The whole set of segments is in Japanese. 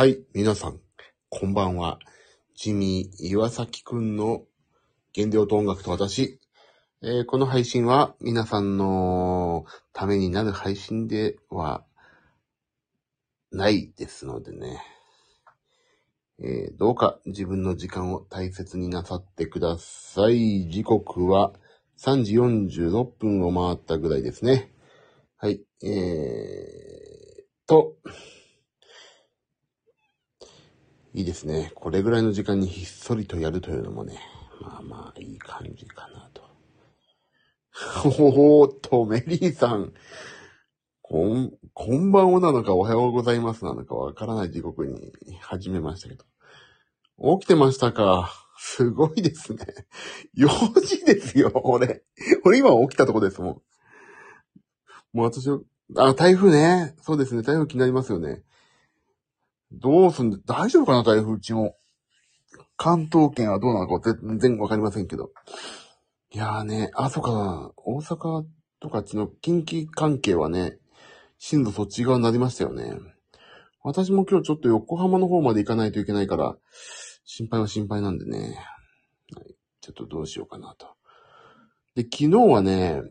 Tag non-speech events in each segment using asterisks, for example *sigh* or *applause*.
はい、皆さん、こんばんは。ジミー岩崎くんの原料と音楽と私。えーこの配信は皆さんのためになる配信ではないですのでね。えーどうか自分の時間を大切になさってください。時刻は3時46分を回ったぐらいですね。はい。えーと、いいですね。これぐらいの時間にひっそりとやるというのもね、まあまあいい感じかなと。おーっと、メリーさん。こん、こんばんはなのかおはようございますなのかわからない時刻に始めましたけど。起きてましたかすごいですね。4時ですよ、俺。俺今起きたとこですもん。もう私は、あ、台風ね。そうですね、台風気になりますよね。どうすんで、大丈夫かな、台風うちも。関東圏はどうなのか全然わかりませんけど。いやーね、あ、そうかな。大阪とかちの近畿関係はね、進路そっち側になりましたよね。私も今日ちょっと横浜の方まで行かないといけないから、心配は心配なんでね。はい、ちょっとどうしようかなと。で、昨日はね、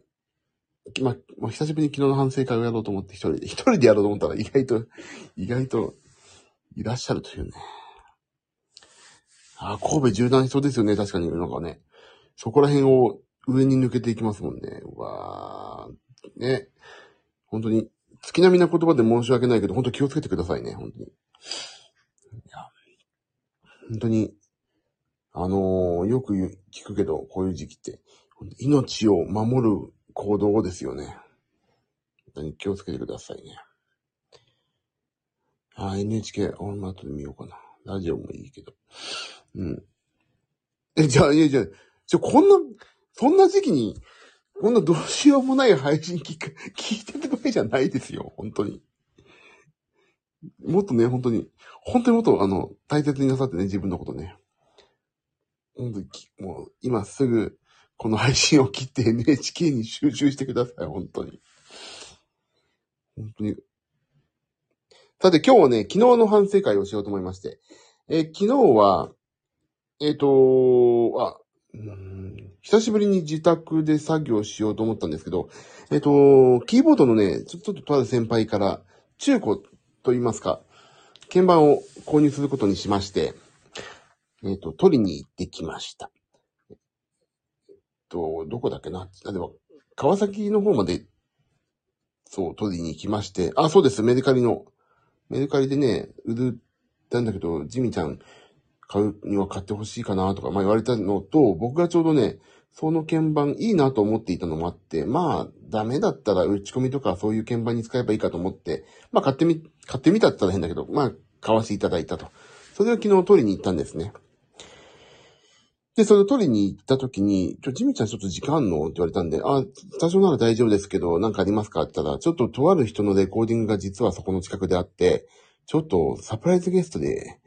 ま、ま久しぶりに昨日の反省会をやろうと思って一人で、一人でやろうと思ったら意外と、意外といらっしゃるというね。あ、神戸縦断しそうですよね、確かに。なんかね。そこら辺を上に抜けていきますもんね。うわー。ね。本当に、月並みな言葉で申し訳ないけど、本当気をつけてくださいね、本当に。いや、本当に、あのーよく聞くけど、こういう時期って、命を守る行動ですよね。本当に気をつけてくださいね。あ、NHK、あ、ま後で見ようかな。ラジオもいいけど。うん。え、じゃあ、いやいや、じゃこんな、そんな時期に、こんなどうしようもない配信聞く、*laughs* 聞いてる場合じゃないですよ、本当に。もっとね、本当に、本当にもっと、あの、大切になさってね、自分のことね。本当に、もう、今すぐ、この配信を切って NHK に集中してください、本当に。本当に。さて、今日はね、昨日の反省会をしようと思いまして。えー昨日は、えっ、とあ、うーん久しぶりに自宅で作業しようと思ったんですけど、えっ、と、キーボードのね、ちょっととある先輩から、中古と言いますか、鍵盤を購入することにしまして、えっ、と、取りに行ってきました。えっと、どこだっけな？あ、でも、川崎の方まで、そう、取りに行きまして、あ、そうです、メルカリの。メルカリでね、売るたんだけど、ジミちゃん買うには買ってほしいかなとか、まあ言われたのと、僕がちょうどね、その鍵盤いいなと思っていたのもあって、まあ、ダメだったら打ち込みとかそういう鍵盤に使えばいいかと思って、まあ買ってみ、買ってみたって言ったら変だけど、まあ買わせていただいたと。それを昨日取りに行ったんですね。で、それを取りに行った時に、ちょ、ジミちゃんちょっと時間あんの？って言われたんで、あ、多少なら大丈夫ですけど、なんかありますか？って言ったら、ちょっととある人のレコーディングが実はそこの近くであって、ちょっとサプライズゲストで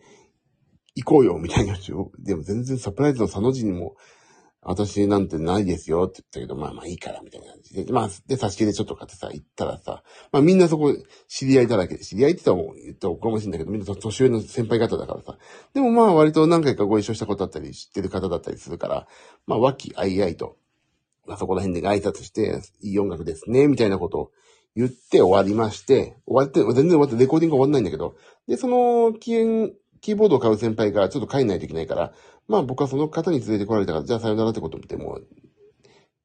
行こうよ、みたいな。でも全然サプライズの佐の字にも、私なんてないですよって言ったけど、まあまあいいから、みたいな感じで。まあ、で、差し入れちょっと買ってさ、行ったらさ、まあみんなそこ知り合いだらけで、知り合いって言ったら言ったらおこがましいんだけど、みんな年上の先輩方だからさ。でもまあ割と何回かご一緒したことあったり、知ってる方だったりするから、まあ和気あいあいと、まあそこら辺で挨拶して、いい音楽ですね、みたいなことを言って終わりまして、終わって、全然終わってレコーディング終わんないんだけど、で、その、キーキーボードを買う先輩がちょっと帰んないといけないから、まあ僕はその方に連れてこられたから、じゃあさよならってことでも、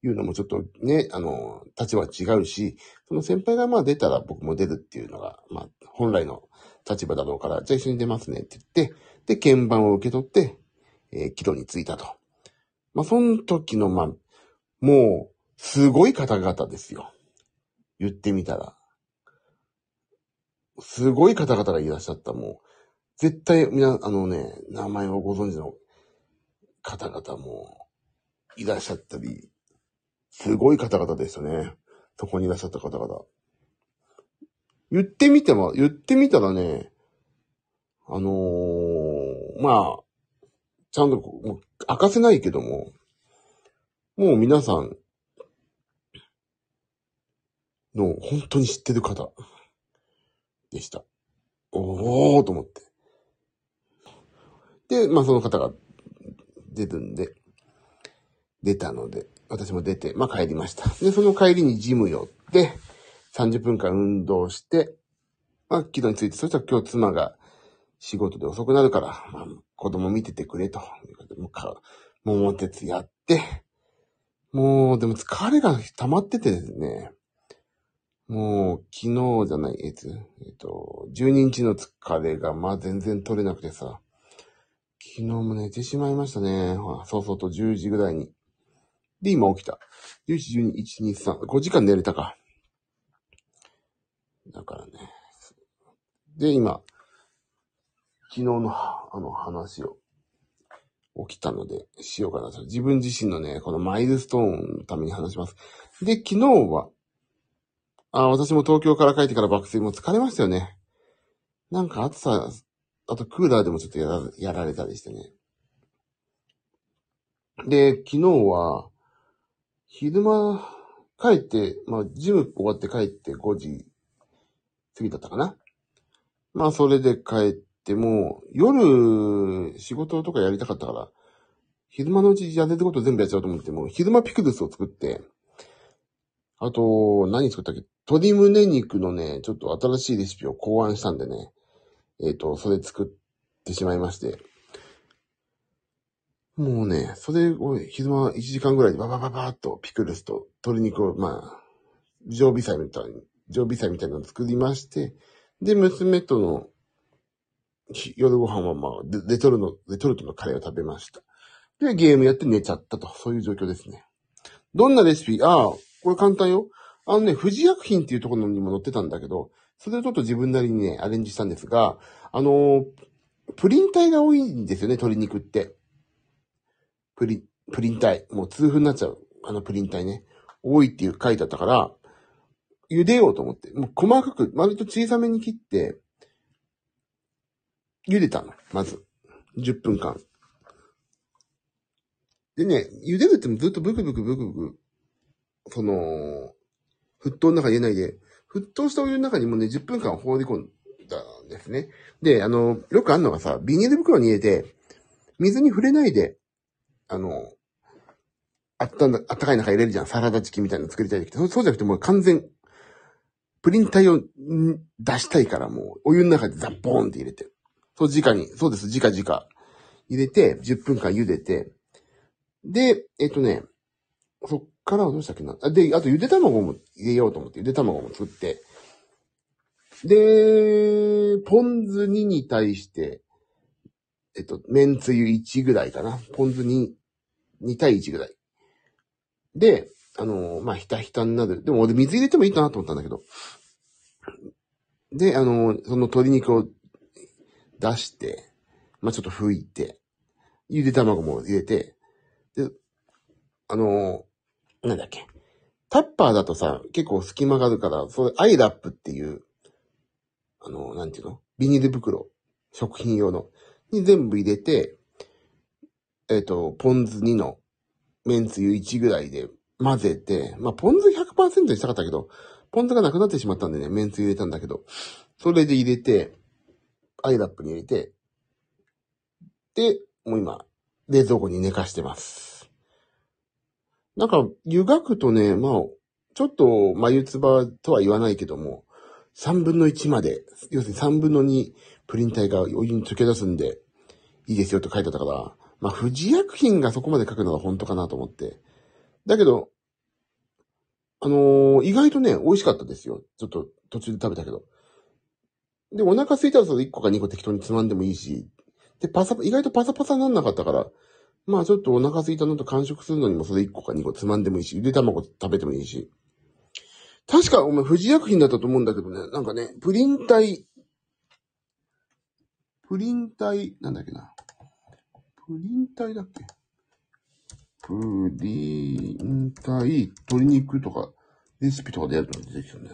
言うのもちょっとね、あの、立場違うし、その先輩がまあ出たら僕も出るっていうのが、まあ本来の立場だろうから、じゃあ一緒に出ますねって言って、で、鍵盤を受け取って、えー、帰路に着いたと。まあその時の、まあ、もう、すごい方々ですよ。言ってみたら。すごい方々がいらっしゃった、もう。絶対、みな、あのね、名前をご存知の方々もいらっしゃったり、すごい方々でしたね。そこにいらっしゃった方々。言ってみても、言ってみたらね、あのーまあ、ちゃんと、もう明かせないけども、もう皆さんの本当に知ってる方でした。おーと思って。で、まあその方が出るんで、出たので、私も出て、まあ帰りました。で、その帰りにジム寄って、30分間運動して、まあ軌道について、そしたら今日妻が仕事で遅くなるから、まあ子供見ててくれと。もうか、桃鉄やって、もう、でも疲れが溜まっててですね、もう、昨日じゃない、えつ、えっと、12日の疲れが、まあ全然取れなくてさ、昨日も寝てしまいましたね。ほらそうそうと10時ぐらいに。で、今起きた。11、12、1、2、3、5時間寝れたか。だからね。で、今、昨日の、あの話を、起きたので、しようかなと。自分自身のね、このマイルストーンのために話します。で、昨日は、あ、私も東京から帰ってから爆睡も疲れましたよね。なんか暑さ、あとクーラーでもちょっとやらやられたりしてね。で、昨日は、昼間、帰って、まあ、ジム終わって帰って5時過ぎだったかな。まあ、それで帰っても、夜、仕事とかやりたかったから、昼間のうちやれること全部やっちゃおうと思って、もう昼間ピクルスを作って、あと、何作ったっけ？鶏胸肉のね、ちょっと新しいレシピを考案したんでね、えっ、と、それ作ってしまいまして。もうね、それを昼間1時間ぐらいでババババーっとピクルスと鶏肉を、まあ、常備菜みたいに、常備菜みたいなのを作りまして、で、娘との夜ご飯はまあ、レトルの、レトルトのカレーを食べました。で、ゲームやって寝ちゃったと。そういう状況ですね。どんなレシピ？ああ、これ簡単よ。あのね、富士薬品っていうところにも載ってたんだけど、それをちょっと自分なりにね、アレンジしたんですが、あのープリン体が多いんですよね、鶏肉って。プリ、プリン体。もう痛風になっちゃう。あのプリン体ね。多いっていう書いてあったから、茹でようと思って。もう細かく、割と小さめに切って、茹でたの。まず。10分間。でね、茹でるってもずっとブクブクブクブク、その、沸騰の中入れないで、沸騰したお湯の中にもね、10分間放り込んだんですね。で、あの、よくあるのがさ、ビニール袋に入れて、水に触れないで、あの、あったんだ、あったかい中入れるじゃん。サラダチキンみたいなの作りたい時って。そうじゃなくてもう完全、プリン体を出したいからもう、お湯の中でザッボーンって入れて。そう、直に、そうです、直々。入れて、10分間茹でて、で、えっ、とね、そっからはどうしたっけな。で、あとゆで卵も入れようと思って、ゆで卵も作って、で、ポン酢2に対して、えっと、麺つゆ1ぐらいかな。ポン酢2、2対1ぐらい。で、あのまあ、ひたひたになる。でも俺水入れてもいいかなと思ったんだけど。で、あのその鶏肉を出して、まあ、ちょっと拭いて、ゆで卵も入れて、で、あのなんだっけ？タッパーだとさ、結構隙間があるから、それ、アイラップっていう、あの、なんていうの？ビニール袋。食品用の。に全部入れて、えっ、と、ポン酢2の、麺つゆ1ぐらいで混ぜて、まあ、ポン酢100%にしたかったけど、ポン酢がなくなってしまったんでね、麺つゆ入れたんだけど、それで入れて、アイラップに入れて、で、もう今、冷蔵庫に寝かしてます。なんか、湯がくとね、まあ、ちょっと、眉唾とは言わないけども、3分の1まで、要するに3分の2プリン体がお湯に溶け出すんで、いいですよと書いてあったから、まあ、富士薬品がそこまで書くのが本当かなと思って。だけど、あのー意外とね、美味しかったですよ。ちょっと途中で食べたけど。で、お腹空いたらそれ1個か2個適当につまんでもいいし、で、パサ、意外とパサパサになんなかったから、まあちょっとお腹空いたのと完食するのにもそれ1個か2個つまんでもいいし、ゆで卵食べてもいいし。確か、お前、富士薬品だったと思うんだけどね、なんかね、プリン体、プリン体、なんだっけな。プリン体だっけプリン体、鶏肉とか、レシピとかでやると出てきたね。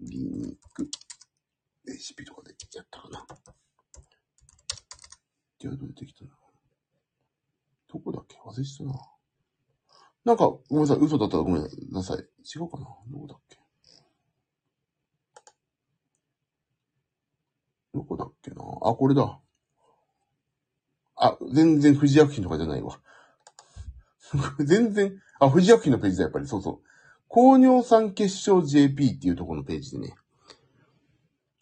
鶏肉、レシピとかでやったかな。じゃあ、どう出てきたのどこだっけ？忘れしたな。なんか、ごめんなさい。嘘だったらごめんなさい。違うかな？どこだっけ？どこだっけな？あ、これだ。あ、全然富士薬品とかじゃないわ。*laughs* 全然、あ、富士薬品のページだ、やっぱり。そうそう。高尿酸結晶 JP っていうところのページでね、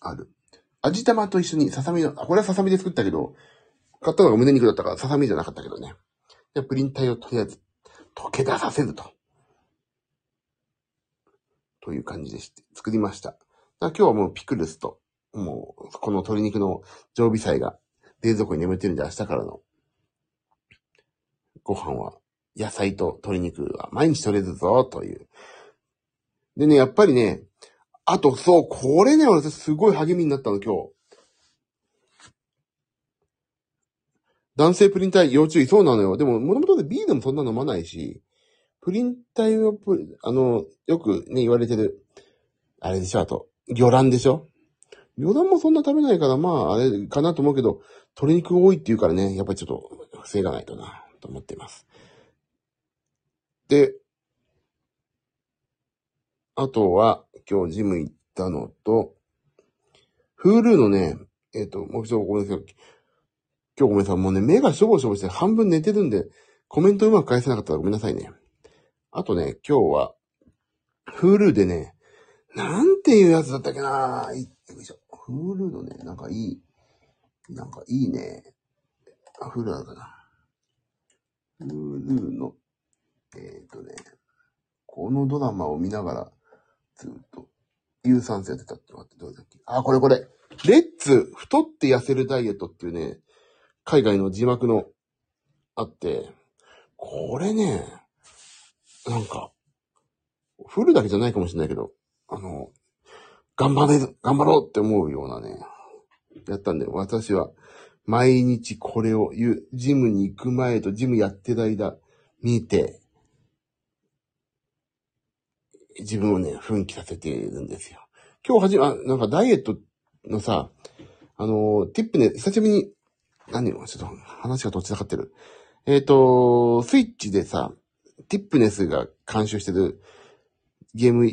ある。味玉と一緒にささみの、あ、これはささみで作ったけど、買ったのが胸肉だったからささみじゃなかったけどね。で、プリン体をとりあえず溶け出させると。という感じでして、作りました。今日はもうピクルスと、もう、この鶏肉の常備菜が冷蔵庫に眠ってるんで明日からのご飯は野菜と鶏肉は毎日取れるぞ、という。でね、やっぱりね、あとそう、これね、俺すごい励みになったの、今日。男性プリン体要注意、そうなのよ。でも、もともと B でもそんな飲まないし、プリン体は、あの、よくね、言われてる、あれでしょ、あと、魚卵でしょ魚卵もそんな食べないから、まあ、あれかなと思うけど、鶏肉多いって言うからね、やっぱりちょっと防がないとな、と思っています。で、あとは、今日ジム行ったのと、Hulu のね、えっ、ー、と、もう一度ごめんなさい。今日ごめんなさい。もうね、目がしょぼしょぼして半分寝てるんで、コメントうまく返せなかったらごめんなさいね。あとね、今日は、Hulu でね、なんていうやつだったっけなよいしょ。Hulu のね、なんかいい、なんかいいね。あ、Hulu だかな。Hulu の、えっ、ー、とね、このドラマを見ながら、ずっと、有酸素やってたってのがあって、どうだっけ？あ、これこれ。レッツ、太って痩せるダイエットっていうね、海外の字幕の、あって、これね、なんか、フルだけじゃないかもしれないけど、あの、頑張れ、頑張ろうって思うようなね、やったんで、私は、毎日これを言う、ジムに行く前とジムやってる間、見て、自分をね、奮起させているんですよ。今日はじめ、なんかダイエットのさ、あの、ティップね、久しぶりに、何を、ちょっと話がどっちらかってる。えっ、ー、と、スイッチでさ、ティップネスが監修してるゲーム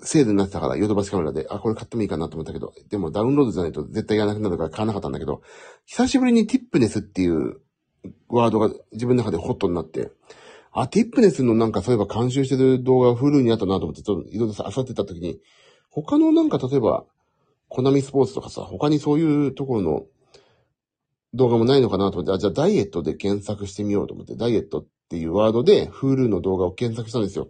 セールになってたから、ヨドバシカメラで、あ、これ買ってもいいかなと思ったけど、でもダウンロードじゃないと絶対やらなくなるから買わなかったんだけど、久しぶりにティップネスっていうワードが自分の中でホットになって、あ、ティップネスのなんかそういえば監修してる動画フルにあったなと思って、ちょっといろいろさ、漁ってた時に、他のなんか例えば、コナミスポーツとかさ、他にそういうところの動画もないのかなと思って、あ、じゃあダイエットで検索してみようと思って、ダイエットっていうワードで、フールの動画を検索したんですよ。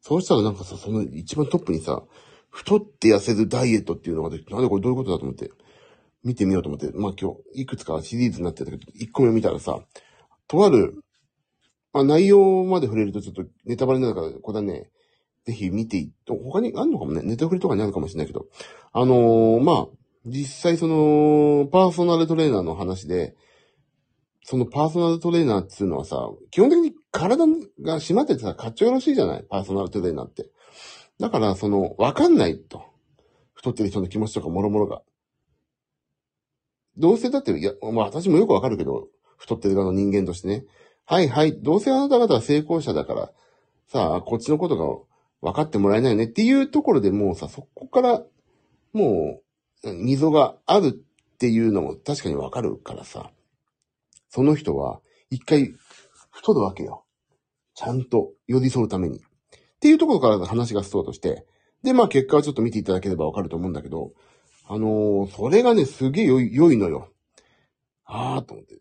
そうしたらなんかさ、その一番トップにさ、太って痩せるダイエットっていうのが出てなんでこれどういうことだと思って、見てみようと思って、まあ今日、いくつかシリーズになってたけど、1個目見たらさ、とある、まあ内容まで触れるとちょっとネタバレになるから、これはね、ぜひ見てい、他にあんのかもね、ネタフリとかにあるかもしれないけど、あのー、まあ、実際その、パーソナルトレーナーの話で、そのパーソナルトレーナーっていうのはさ、基本的に体が締まっててさ、かっちょよろしいじゃない？パーソナルトレーナーって。だから、その、わかんないと。太ってる人の気持ちとかもろもろが。どうせだって、いや、まあ私もよくわかるけど、太ってる側の人間としてね。はいはい、どうせあなた方は成功者だから、さあ、こっちのことが分かってもらえないよねっていうところでもうさ、そこから、もう、溝があるっていうのも確かにわかるからさ、その人は一回太るわけよ。ちゃんと寄り添うために。っていうところから話がスタートして、で、まあ結果はちょっと見ていただければわかると思うんだけど、あのー、それがね、すげえ良い、良いのよ。あーと思って。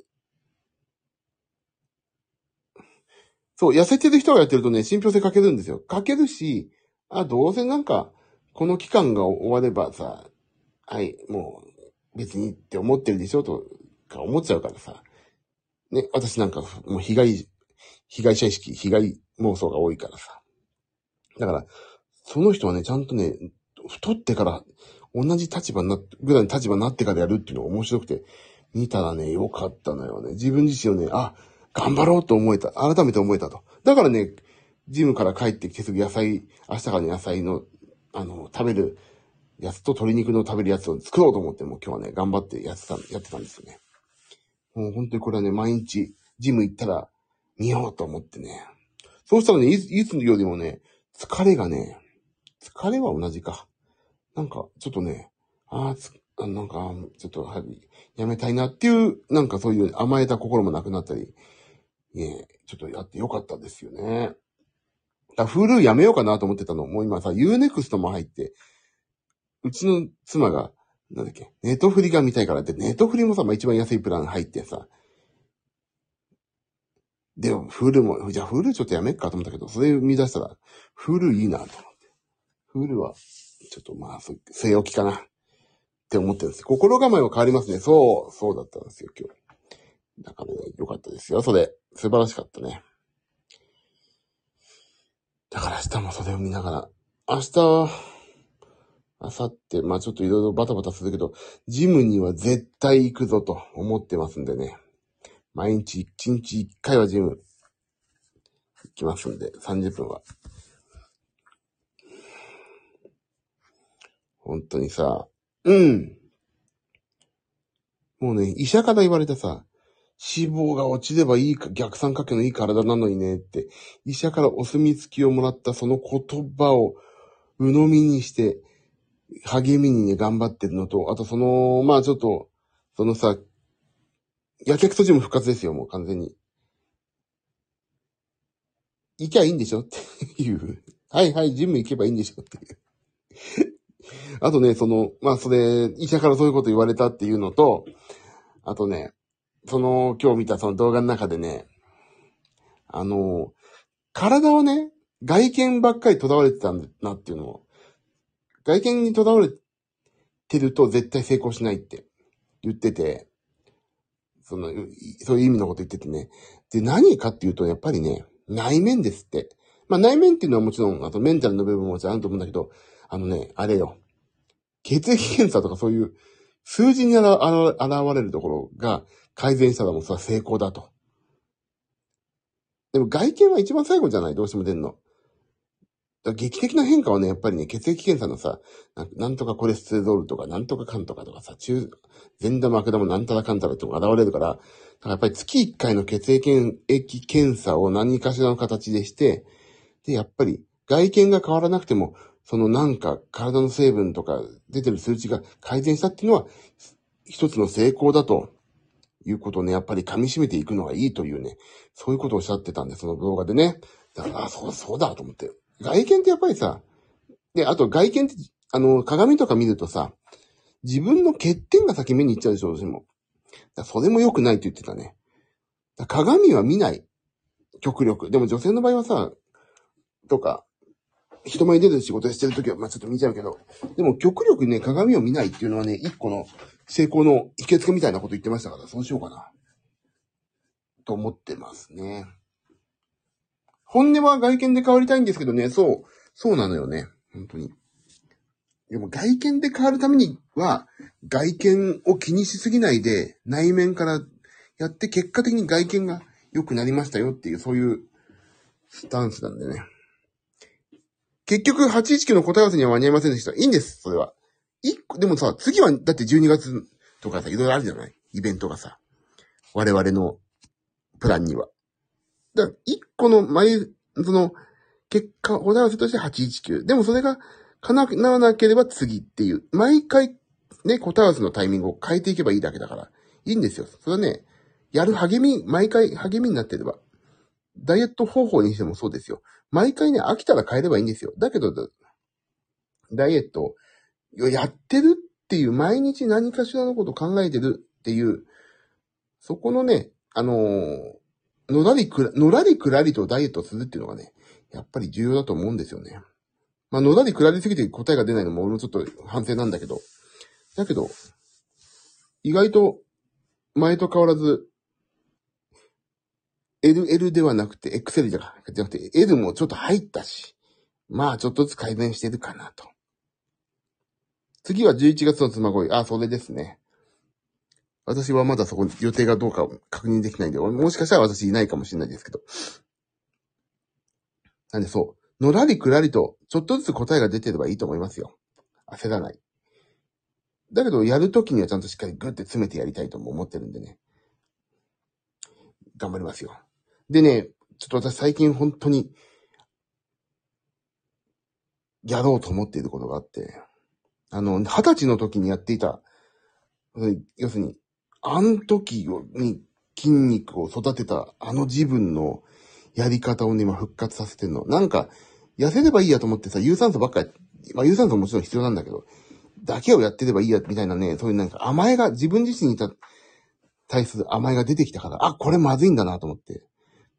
そう、痩せてる人がやってるとね、信憑性かけるんですよ。かけるし、あ、どうせなんか、この期間が終わればさ、はい、もう、別にって思ってるでしょとか思っちゃうからさ。ね、私なんか、もう被害、被害者意識、被害妄想が多いからさ。だから、その人はね、ちゃんとね、太ってから同じ立場にな、ぐらいの立場になってからやるっていうのが面白くて、見たらね、良かったのよね。自分自身をね、あ、頑張ろうと思えた。改めて思えたと。だからね、ジムから帰ってきてすぐ野菜、明日からの野菜の、あの、食べるやつと鶏肉の食べるやつを作ろうと思って、もう今日はね、頑張ってやってた、やってたんですよね。もう本当にこれはね、毎日、ジム行ったら見ようと思ってね。そうしたらね、いつ、いつよりもね、疲れがね、疲れは同じか。なんか、ちょっとね、ああ、あなんか、ちょっと、やはり、やめたいなっていう、なんかそういう甘えた心もなくなったり、ねちょっとやってよかったですよね。だフルやめようかなと思ってたの。もう今さ、Unext も入って、うちの妻が、なんだっけ、ネットフリが見たいからって、ネットフリもさ、まあ、一番安いプラン入ってさ、でも、フルも、じゃあフルちょっとやめっかと思ったけど、それ見出したら、フルいいなと思って。フルは、ちょっとまあ、そ据え置きかなって思ってるんです。心構えは変わりますね。そう、そうだったんですよ、今日。だからね、よかったですよ。それ、素晴らしかったね。だから明日もそれを見ながら、明日、明後日、まあちょっといろいろバタバタするけど、ジムには絶対行くぞと思ってますんでね。毎日1日1回はジム行きますんで、30分は。本当にさ、うん。もうね、医者から言われたさ、脂肪が落ちればいいか、逆三角形のいい体なのにねって、医者からお墨付きをもらったその言葉を鵜呑みにして、励みにね、頑張ってるのと、あとその、まあちょっと、そのさ、やけくそジム復活ですよ、もう完全に。行きゃいいんでしょ？っていう。はいはい、ジム行けばいいんでしょ？っていう。あとね、その、まあそれ、医者からそういうこと言われたっていうのと、あとね、その、今日見たその動画の中でね、あの、体をね、外見ばっかり囚われてたんだなっていうのを、外見に囚われてると絶対成功しないって言ってて、その、そういう意味のこと言っててね。で、何かっていうと、やっぱりね、内面ですって。まあ内面っていうのはもちろん、あとメンタルの部分ももちろんあると思うんだけど、あのね、あれよ。血液検査とかそういう数字にあらあら現れるところが改善したらもうそれは成功だと。でも外見は一番最後じゃない？どうしても出んの。だ劇的な変化はね、やっぱりね、血液検査のさ、なんとかコレステロールとか、なんとかかんとかとかさ、中、善玉悪玉なんたらかんたらって現れるから、だからやっぱり月1回の血液検査を何かしらの形でして、で、やっぱり外見が変わらなくても、そのなんか体の成分とか出てる数値が改善したっていうのは、一つの成功だということをね、やっぱり噛み締めていくのがいいというね、そういうことをおっしゃってたんで、その動画でね。だから、あ、そう、そうだと思って。外見ってやっぱりさ、で、あと外見って、あの、鏡とか見るとさ、自分の欠点が先目に行っちゃうでしょ、どうしても。だそれも良くないって言ってたね。だ鏡は見ない。極力。でも女性の場合はさ、とか、人前に出る仕事してるときは、まあちょっと見ちゃうけど、でも極力ね、鏡を見ないっていうのはね、一個の成功の秘訣みたいなこと言ってましたから、そうしようかな。と思ってますね。本音は外見で変わりたいんですけどね、そう、そうなのよね。本当に。でも外見で変わるためには、外見を気にしすぎないで、内面からやって結果的に外見が良くなりましたよっていう、そういうスタンスなんでね。結局、819の答え合わせには間に合いませんでした。いいんです、それは。一個、でもさ、次は、だって12月とかさ、いろいろあるじゃない？イベントがさ。我々のプランには。だから、一個の前、その、結果、答え合わせとして819。でもそれが叶わなければ次っていう。毎回、ね、答え合わせのタイミングを変えていけばいいだけだから。いいんですよ。それはね、やる励み、毎回励みになってれば。ダイエット方法にしてもそうですよ。毎回ね、飽きたら変えればいいんですよ。だけど、ダイエットをやってるっていう、毎日何かしらのこと考えてるっていう、そこのね、あのーのらりくら、のらりくらりとダイエットするっていうのがね、やっぱり重要だと思うんですよね。まあ、のらりくらりすぎて答えが出ないのも俺もちょっと反省なんだけど。だけど、意外と前と変わらず、LL ではなくて、XL じゃなくて、L もちょっと入ったし、まあちょっとずつ改善してるかなと。次は11月の妻恋。あ、それですね。私はまだそこに予定がどうか確認できないんで、もしかしたら私いないかもしれないですけど。なんでそう、のらりくらりと、ちょっとずつ答えが出てればいいと思いますよ。焦らない。だけど、やるときにはちゃんとしっかりグッて詰めてやりたいとも思ってるんでね。頑張りますよ。でね、ちょっと私最近本当に、やろうと思っていることがあって、あの、二十歳の時にやっていた要するに、あの時に筋肉を育てたあの自分のやり方をね、今復活させてんの。なんか、痩せればいいやと思ってさ、有酸素ばっかり、まあ有酸素ももちろん必要なんだけど、だけをやってればいいや、みたいなね、そういうなんか甘えが、自分自身に対する甘えが出てきたから、あ、これまずいんだなと思って。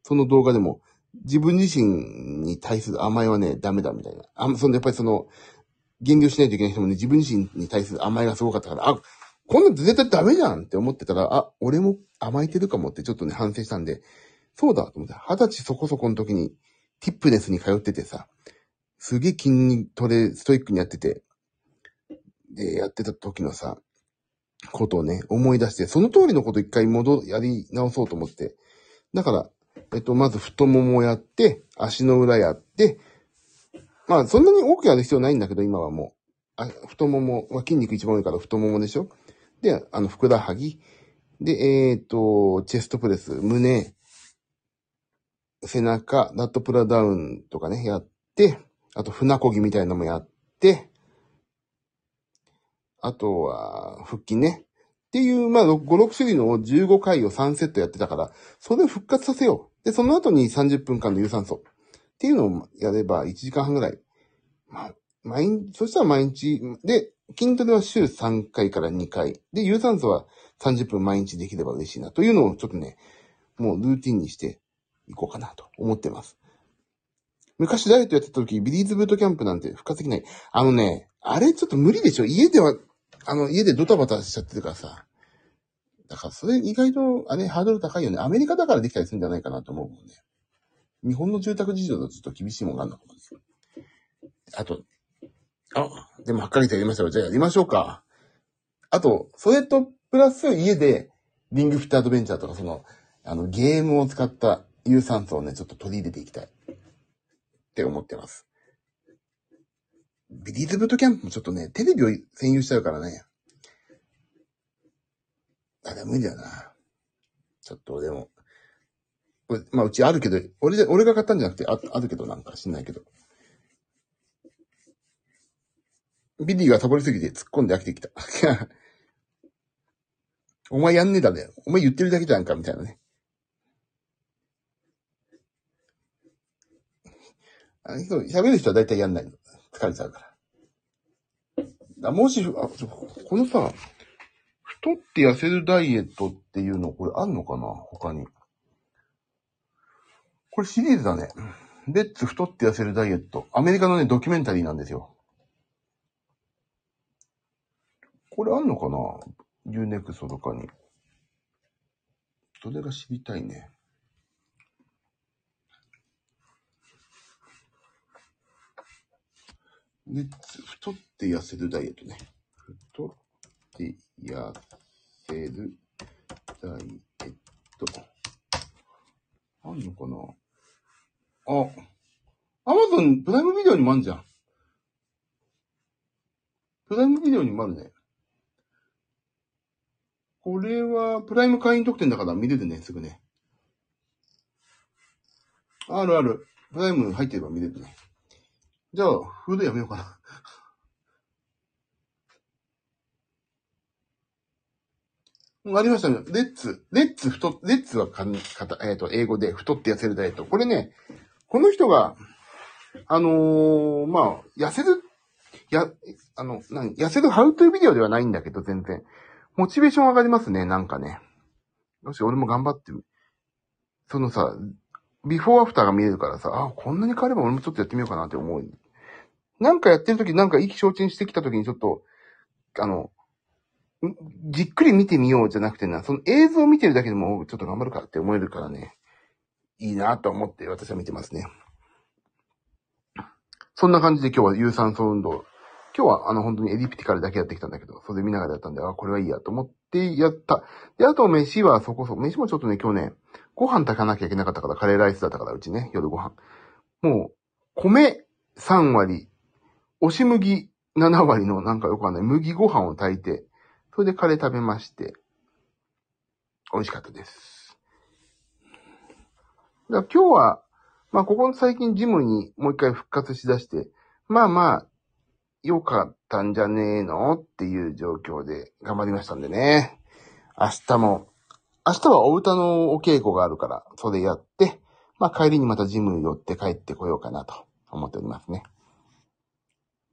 その動画でも、自分自身に対する甘えはね、ダメだみたいな。あ、そのやっぱりその、減量しないといけない人もね、自分自身に対する甘えがすごかったから、あ、こんなん絶対ダメじゃんって思ってたら、あ、俺も甘えてるかもってちょっとね、反省したんで、そうだと思って、二十歳そこそこの時に、ティップネスに通っててさ、すげえ筋トレ、ストイックにやってて、で、やってた時のさ、ことをね、思い出して、その通りのこと一回戻、やり直そうと思って。だから、えっと、まず太ももやって、足の裏やって、まあ、そんなに多くやる必要ないんだけど、今はもう。あ太もも、まあ、筋肉一番多いから太ももでしょ？で、あの、ふくらはぎ。で、えっ、ー、と、チェストプレス、胸、背中、ナットプラダウンとかね、やって、あと、船こぎみたいなのもやって、あとは、腹筋ね。っていう、まあ、5、6種類の15回を3セットやってたから、それを復活させよう。で、その後に30分間の有酸素。っていうのをやれば1時間半ぐらい。まあ、毎日、そしたら毎日、で、筋トレは週3回から2回。で、有酸素は30分毎日できれば嬉しいな。というのをちょっとね、もうルーティンにしていこうかなと思ってます。昔ダイエットやってた時、ビリーズブートキャンプなんて復活できない。あのね、あれちょっと無理でしょ？家では、あの、家でドタバタしちゃってるからさ。だからそれ意外と、あれ、ハードル高いよね。アメリカだからできたりするんじゃないかなと思うもんね。日本の住宅事情だとちょっと厳しいもんがあるのかもですよ。あと、あ、でも、はっかりとやりましたよ。じゃあやりましょうか。あと、それと、プラス家で、リングフィットアドベンチャーとか、その、あの、ゲームを使った有酸素をね、ちょっと取り入れていきたい。って思ってます。ビリーズブートキャンプもちょっとね、テレビを占有しちゃうからね。あれ無理だよな。ちょっとでも。まあ、うちあるけど、俺で、俺が買ったんじゃなくて、ああるけどなんか知んないけど。ビリーがサボりすぎて突っ込んで飽きてきた。*laughs* お前やんねえだね。お前言ってるだけじゃんか、みたいなね。あ喋る人は大体やんないの。疲れちゃうから。あもし、あ、このさ、太って痩せるダイエットっていうの、これあんのかな？他に。これシリーズだね。レッツ太って痩せるダイエット。アメリカのね、ドキュメンタリーなんですよ。これあんのかな ?Unext とかに。それが知りたいね。レッツ、太って痩せるダイエットね。太って痩せるダイエット。あんのかな？あ、アマゾンプライムビデオにもあんじゃん。プライムビデオにもあるね。これは、プライム会員特典だから見れるね、すぐね。あるある。プライム入ってれば見れるね。じゃあ、フードやめようかな。ありましたね。レッツ、レッツ太、レッツはかん、かた、えっ、ー、と、英語で太って痩せるダイエット。これね、この人が、あのー、まあ、痩せる、や、あの、何、痩せるハウトゥービデオではないんだけど、全然。モチベーション上がりますね、なんかね。よし、俺も頑張ってみ、そのさ、ビフォーアフターが見えるからさ、あ、こんなに変われば俺もちょっとやってみようかなって思う。なんかやってる時、なんか意気消沈してきた時にちょっと、あの、じっくり見てみようじゃなくてな、その映像を見てるだけでもちょっと頑張るかって思えるからね、いいなと思って私は見てますね。そんな感じで今日は有酸素運動今日はあの本当にエリプティカルだけやってきたんだけど、それ見ながらやったんで、あ、これはいいやと思ってやった。で、あと飯はそこそこ、飯もちょっとね、今日ね、ご飯炊かなきゃいけなかったから、カレーライスだったから、うちね、夜ご飯。もう、米3割、押し麦7割のなんかよくわかんない麦ご飯を炊いて、それでカレー食べまして、美味しかったです。だ今日は、まあ、ここ最近ジムにもう一回復活しだして、まあまあ、良かったんじゃねえのっていう状況で頑張りましたんでね。明日も、明日はお歌のお稽古があるから、それやって、まあ帰りにまたジム寄って帰ってこようかなと思っておりますね。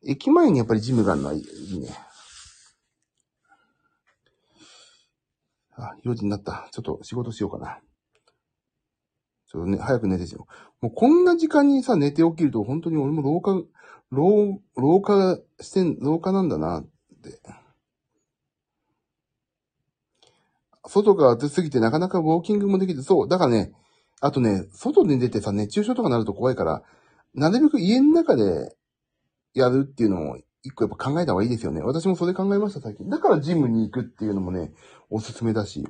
駅前にやっぱりジムがあるのはいいね。あ、4時になった。ちょっと仕事しようかな。ちょっとね、早く寝てしよう。もうこんな時間にさ、寝て起きると本当に俺も廊下、廊、廊下してん、廊下なんだなって。外が暑すぎてなかなかウォーキングもできて、そう。だからね、あとね、外に出てさ、熱中症とかなると怖いから、なるべく家の中でやるっていうのも、一個やっぱ考えた方がいいですよね。私もそれ考えました、最近。だからジムに行くっていうのもね、おすすめだし。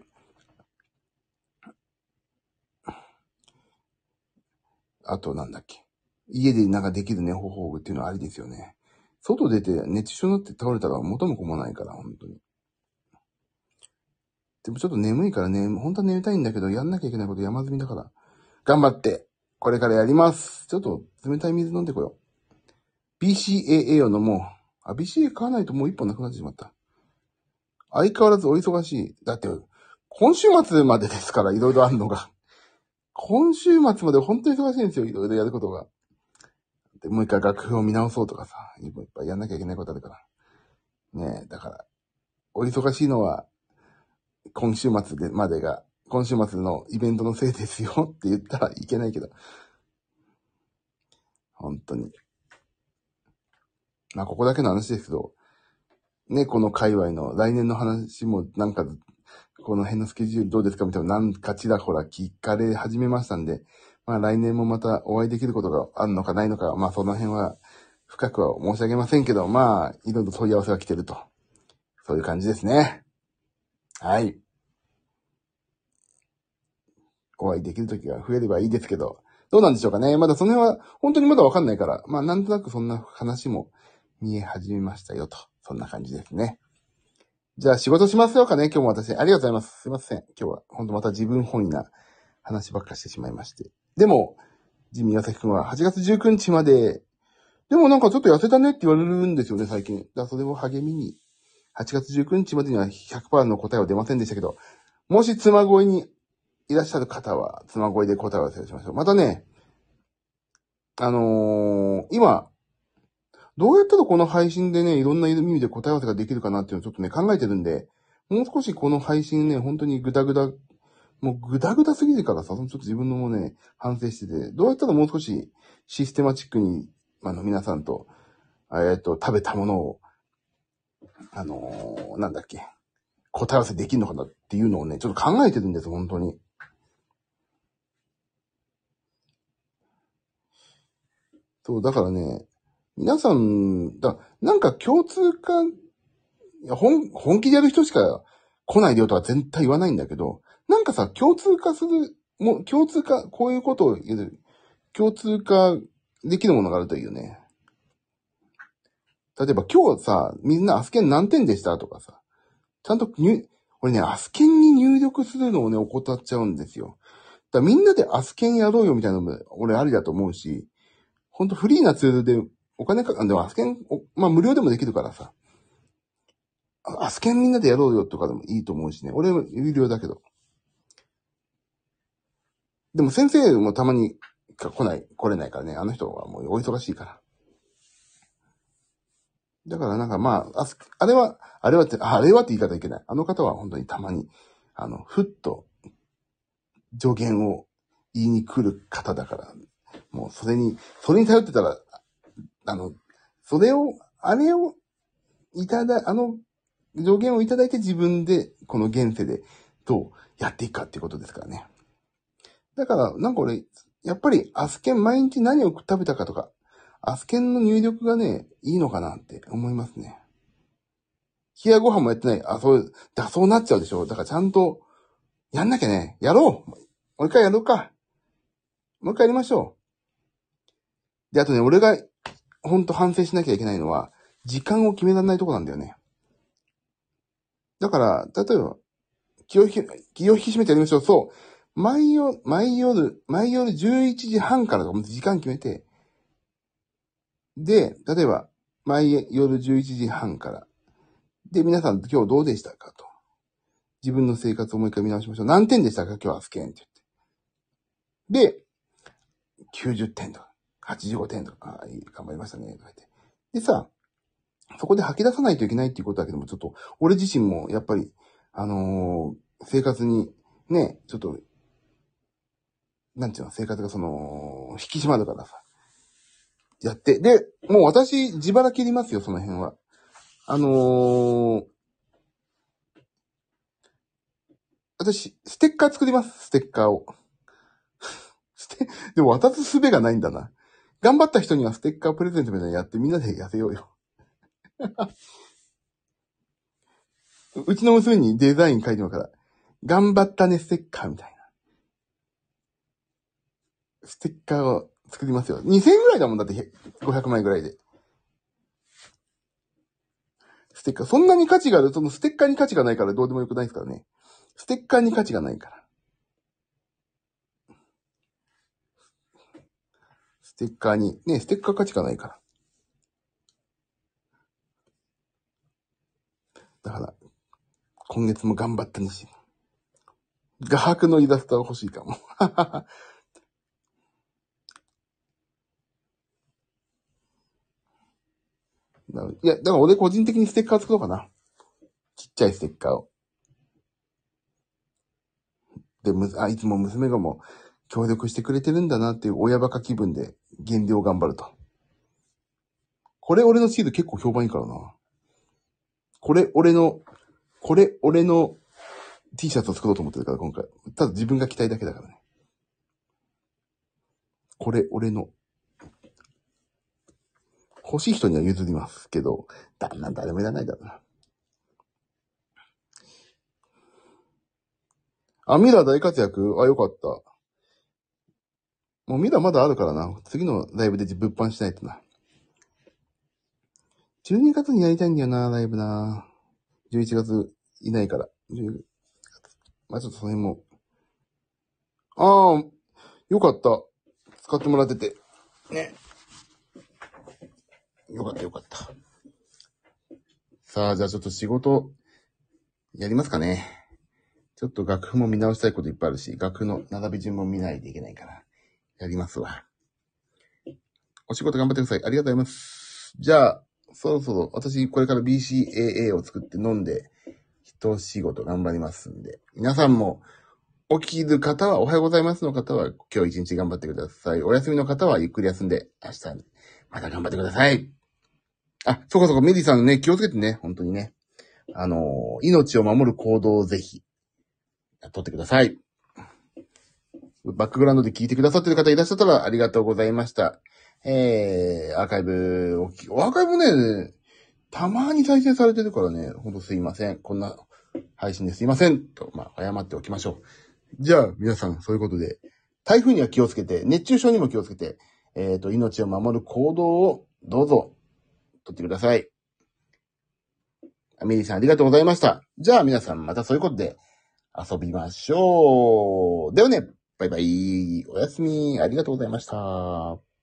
あとなんだっけ。家でなんかできるね、方法っていうのはありですよね。外出て熱中症になって倒れたら元も子もないから、本当に。でもちょっと眠いからね、本当は眠たいんだけど、やんなきゃいけないこと山積みだから、頑張って、これからやります。ちょっと冷たい水飲んでこよう。BCAA を飲もう。あ、BCA 買わないともう一本なくなってしまった。相変わらずお忙しい。だって、今週末までですから、いろいろあるのが。今週末まで本当に忙しいんですよ、いろいろやることが。で、もう一回楽譜を見直そうとかさ、いっぱいやんなきゃいけないことあるから。ねえ、だから、お忙しいのは、今週末でまでが、今週末のイベントのせいですよ *laughs* って言ったらいけないけど。本当に。まあ、ここだけの話ですけど、ね、この界隈の来年の話もなんか、この辺のスケジュールどうですかみたいな、なんかちらほら聞かれ始めましたんで、まあ来年もまたお会いできることがあるのかないのか、まあその辺は深くは申し上げませんけど、まあいろいろ問い合わせが来てると。そういう感じですね。はい。お会いできる時が増えればいいですけど、どうなんでしょうかね。まだその辺は本当にまだわかんないから、まあなんとなくそんな話も見え始めましたよと。そんな感じですね。じゃあ仕事しますよかね今日も私。ありがとうございます。すいません。今日は本当また自分本位な話ばっかしてしまいまして。でも、ジミーヤサキ君は8月19日まで、でもなんかちょっと痩せたねって言われるんですよね、最近。だからそれを励みに、8月19日までには100%の答えは出ませんでしたけど、もし妻声にいらっしゃる方は、妻声で答えを忘れしましょう。またね、あのー、今、どうやったらこの配信でね、いろんな意味で答え合わせができるかなっていうのをちょっとね、考えてるんで、もう少しこの配信ね、本当にグダグダ、もうグダグダすぎるからさ、ちょっと自分のもね、反省してて、どうやったらもう少しシステマチックに、あの、皆さんと、えっと、食べたものを、あのー、なんだっけ、答え合わせできるのかなっていうのをね、ちょっと考えてるんです、本当に。そう、だからね、皆さん、だなんか共通化、いや本、本気でやる人しか来ないでよとは絶対言わないんだけど、なんかさ、共通化する、もう共通化、こういうことを言う、共通化できるものがあるといいよね。例えば今日さ、みんなアスケン何点でしたとかさ、ちゃんと入、俺ね、アスケンに入力するのをね、怠っちゃうんですよ。だみんなでアスケンやろうよみたいなのも、俺ありだと思うし、ほんとフリーなツールでお金かか、でもアスケン、まあ無料でもできるからさ。アスケンみんなでやろうよとかでもいいと思うしね。俺は有料だけど。でも先生もたまに来ない、来れないからね。あの人はもうお忙しいから。だからなんかまあ、ああれは、あれはって、あれはって言い方いけない。あの方は本当にたまに、あの、ふっと助言を言いに来る方だから、もうそれに、それに頼ってたらあの、それを、あれをいただ、あの助言をいただいて自分で、この現世でどうやっていくかっていうことですからね。だから、なんか俺、やっぱりアスケン毎日何を食べたかとか、アスケンの入力がね、いいのかなって思いますね。冷やご飯もやってない。あ、そう、だ、そうなっちゃうでしょ。だからちゃんと、やんなきゃね。やろうもう一回やろうか。もう一回やりましょう。で、あとね、俺がほんと反省しなきゃいけないのは、時間を決められないとこなんだよね。だから、例えば、気を引き、気を引き締めてやりましょう。そう。毎夜、毎夜、毎夜11時半からとか時間決めて、で、例えば、毎夜11時半から。で、皆さん今日どうでしたかと。自分の生活をもう一回見直しましょう。何点でしたか？今日はスケンって言って。で、90点とか、85点とか、あい頑張りましたね、とか言って。でさ、そこで吐き出さないといけないっていうことだけども、ちょっと、俺自身もやっぱり、あのー生活に、ね、ちょっと、なんていうの、生活がその、引き締まるからさ。やって。で、もう私、自腹切りますよ、その辺は。あのー、私、ステッカー作ります、ステッカーを。*laughs* ステ、でも渡す術がないんだな。頑張った人にはステッカープレゼントみたいなのやってみんなで痩せようよ。*laughs* うちの娘にデザイン書いてもらうから、頑張ったねステッカーみたいな。ステッカーを作りますよ。2000円ぐらいだもんだって、500枚ぐらいで。ステッカー、そんなに価値がある、そのステッカーに価値がないからどうでもよくないですからね。ステッカーに価値がないから。ステッカーに、ね、ステッカー価値がないから。だから、今月も頑張ったにしい。画伯のイラストは欲しいかも。*laughs* いや、だから俺個人的にステッカー作ろうかな。ちっちゃいステッカーを。で、む、あ、いつも娘がもう協力してくれてるんだなっていう親バカ気分で減量頑張ると。これ俺のシール結構評判いいからな。これ俺の、これ俺の T シャツを作ろうと思ってるから今回。ただ自分が着たいだけだからね。これ俺の。欲しい人には譲りますけど、だんだん誰もいらないだろうな。あ、ミラー大活躍？あ、よかった。もうミラーまだあるからな。次のライブで物販しないとな。12月にやりたいんだよな、ライブな。11月いないから。10まあちょっとその辺も。ああ、よかった。使ってもらってて。ね。よかったよかった。さあ、じゃあちょっと仕事、やりますかね。ちょっと楽譜も見直したいこといっぱいあるし、楽譜の並び順も見ないといけないから、やりますわ。お仕事頑張ってください。ありがとうございます。じゃあ、そろそろ私これから BCAA を作って飲んで、一仕事頑張りますんで、皆さんも起きる方はおはようございますの方は今日一日頑張ってください。お休みの方はゆっくり休んで、明日また頑張ってください。あ、そうかそうか、メディさんね、気をつけてね、本当にね。あの、命を守る行動をぜひ、取ってください。バックグラウンドで聞いてくださってる方いらっしゃったらありがとうございました。えー、アーカイブ、おきアーカイブね、たまに再生されてるからね、ほんとすいません。こんな配信ですいません。と、まあ、謝っておきましょう。じゃあ、皆さん、そういうことで、台風には気をつけて、熱中症にも気をつけて、えっ、と、命を守る行動をどうぞ、とってください。アメリーさんありがとうございました。じゃあ皆さんまたそういうことで遊びましょう。ではね、バイバイ。おやすみ。ありがとうございました。